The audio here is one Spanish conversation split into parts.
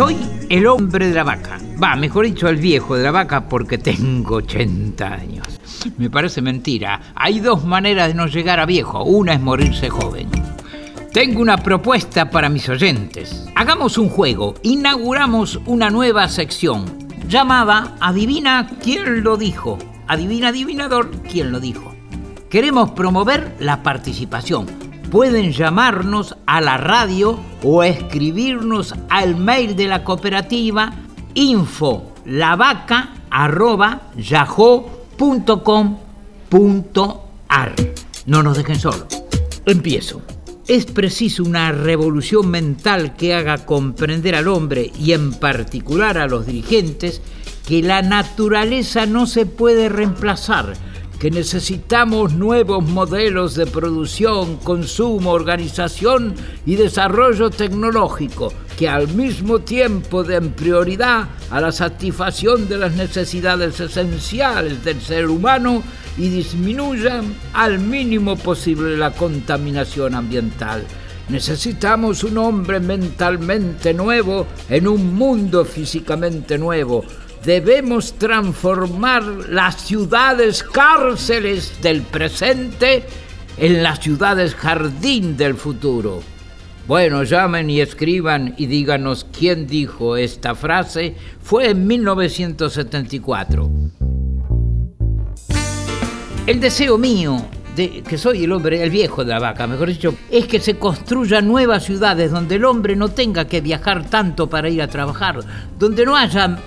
Soy el hombre de la vaca. Va, mejor dicho, el viejo de la vaca porque tengo 80 años. Me parece mentira. Hay dos maneras de no llegar a viejo. Una es morirse joven. Tengo una propuesta para mis oyentes. Hagamos un juego. Inauguramos una nueva sección llamada Adivina quién lo dijo. Adivina adivinador quién lo dijo. Queremos promover la participación pueden llamarnos a la radio o escribirnos al mail de la cooperativa info No nos dejen solos. Empiezo. Es preciso una revolución mental que haga comprender al hombre y en particular a los dirigentes que la naturaleza no se puede reemplazar que necesitamos nuevos modelos de producción, consumo, organización y desarrollo tecnológico que al mismo tiempo den prioridad a la satisfacción de las necesidades esenciales del ser humano y disminuyan al mínimo posible la contaminación ambiental. Necesitamos un hombre mentalmente nuevo en un mundo físicamente nuevo debemos transformar las ciudades cárceles del presente en las ciudades jardín del futuro. Bueno, llamen y escriban y díganos quién dijo esta frase. Fue en 1974. El deseo mío de que soy el hombre, el viejo de la vaca, mejor dicho, es que se construyan nuevas ciudades donde el hombre no tenga que viajar tanto para ir a trabajar, donde no haya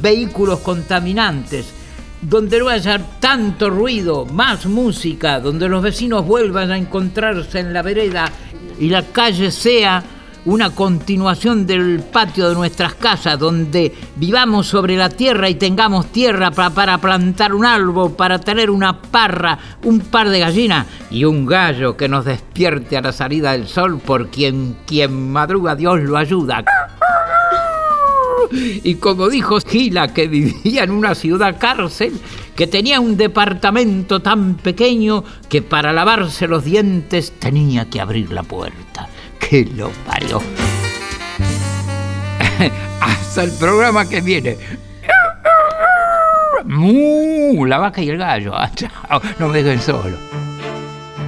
vehículos contaminantes, donde no haya tanto ruido, más música, donde los vecinos vuelvan a encontrarse en la vereda y la calle sea una continuación del patio de nuestras casas, donde vivamos sobre la tierra y tengamos tierra para, plantar un árbol, para tener una parra, un par de gallinas y un gallo que nos despierte a la salida del sol, por quien, quien madruga Dios lo ayuda. Y como dijo Gila, que vivía en una ciudad cárcel, que tenía un departamento tan pequeño que para lavarse los dientes tenía que abrir la puerta. ¡Que lo parió! Hasta el programa que viene. La vaca y el gallo. No me dejen solo.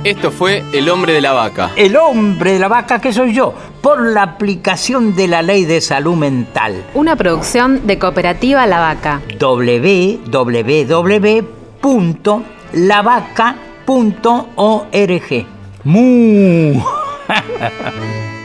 Esto fue El hombre de la vaca. El hombre de la vaca que soy yo, por la aplicación de la ley de salud mental. Una producción de Cooperativa La Vaca. www.lavaca.org. ¡Mu!